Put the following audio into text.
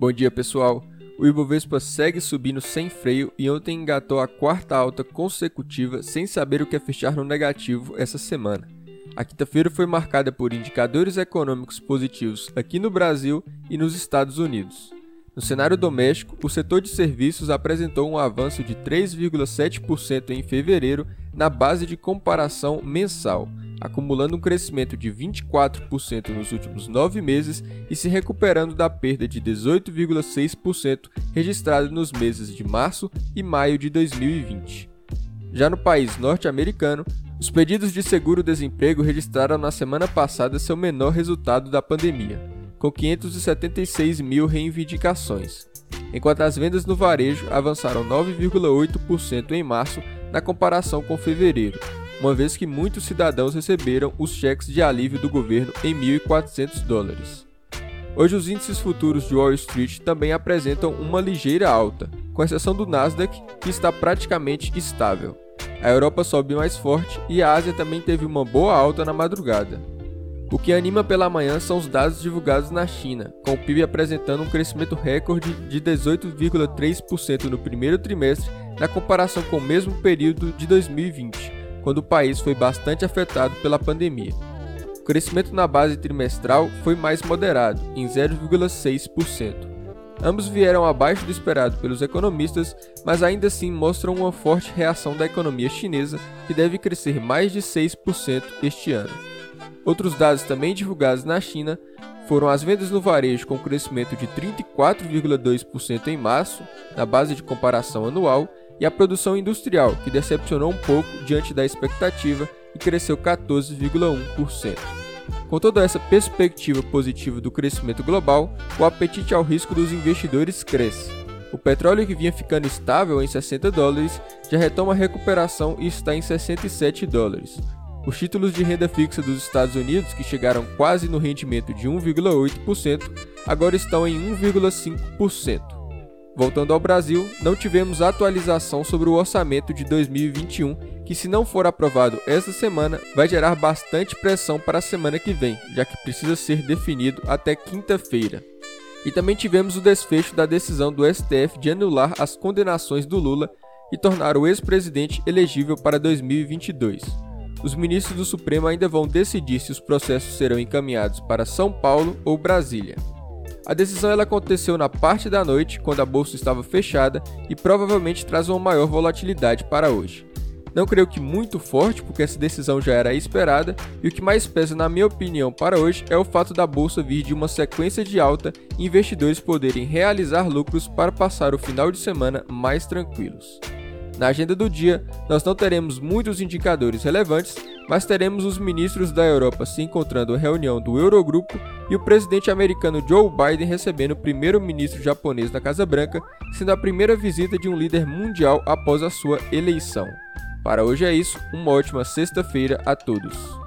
Bom dia, pessoal. O Ibovespa segue subindo sem freio e ontem engatou a quarta alta consecutiva sem saber o que é fechar no negativo essa semana. A quinta-feira foi marcada por indicadores econômicos positivos aqui no Brasil e nos Estados Unidos. No cenário doméstico, o setor de serviços apresentou um avanço de 3,7% em fevereiro na base de comparação mensal, acumulando um crescimento de 24% nos últimos nove meses e se recuperando da perda de 18,6% registrada nos meses de março e maio de 2020. Já no país norte-americano, os pedidos de seguro-desemprego registraram na semana passada seu menor resultado da pandemia, com 576 mil reivindicações, enquanto as vendas no varejo avançaram 9,8% em março na comparação com fevereiro, uma vez que muitos cidadãos receberam os cheques de alívio do governo em 1.400 dólares. Hoje, os índices futuros de Wall Street também apresentam uma ligeira alta, com exceção do Nasdaq, que está praticamente estável. A Europa sobe mais forte e a Ásia também teve uma boa alta na madrugada. O que anima pela manhã são os dados divulgados na China, com o PIB apresentando um crescimento recorde de 18,3% no primeiro trimestre na comparação com o mesmo período de 2020 quando o país foi bastante afetado pela pandemia. O crescimento na base trimestral foi mais moderado, em 0,6%. Ambos vieram abaixo do esperado pelos economistas, mas ainda assim mostram uma forte reação da economia chinesa, que deve crescer mais de 6% este ano. Outros dados também divulgados na China foram as vendas no varejo com crescimento de 34,2% em março, na base de comparação anual, e a produção industrial, que decepcionou um pouco diante da expectativa e cresceu 14,1%. Com toda essa perspectiva positiva do crescimento global, o apetite ao risco dos investidores cresce. O petróleo que vinha ficando estável em 60 dólares já retoma a recuperação e está em 67 dólares. Os títulos de renda fixa dos Estados Unidos, que chegaram quase no rendimento de 1,8%, agora estão em 1,5%. Voltando ao Brasil, não tivemos atualização sobre o orçamento de 2021, que, se não for aprovado esta semana, vai gerar bastante pressão para a semana que vem, já que precisa ser definido até quinta-feira. E também tivemos o desfecho da decisão do STF de anular as condenações do Lula e tornar o ex-presidente elegível para 2022. Os ministros do Supremo ainda vão decidir se os processos serão encaminhados para São Paulo ou Brasília. A decisão ela aconteceu na parte da noite, quando a bolsa estava fechada, e provavelmente traz uma maior volatilidade para hoje. Não creio que muito forte, porque essa decisão já era esperada, e o que mais pesa, na minha opinião, para hoje é o fato da bolsa vir de uma sequência de alta e investidores poderem realizar lucros para passar o final de semana mais tranquilos. Na agenda do dia, nós não teremos muitos indicadores relevantes, mas teremos os ministros da Europa se encontrando em reunião do Eurogrupo e o presidente americano Joe Biden recebendo o primeiro-ministro japonês na Casa Branca, sendo a primeira visita de um líder mundial após a sua eleição. Para hoje é isso, uma ótima sexta-feira a todos.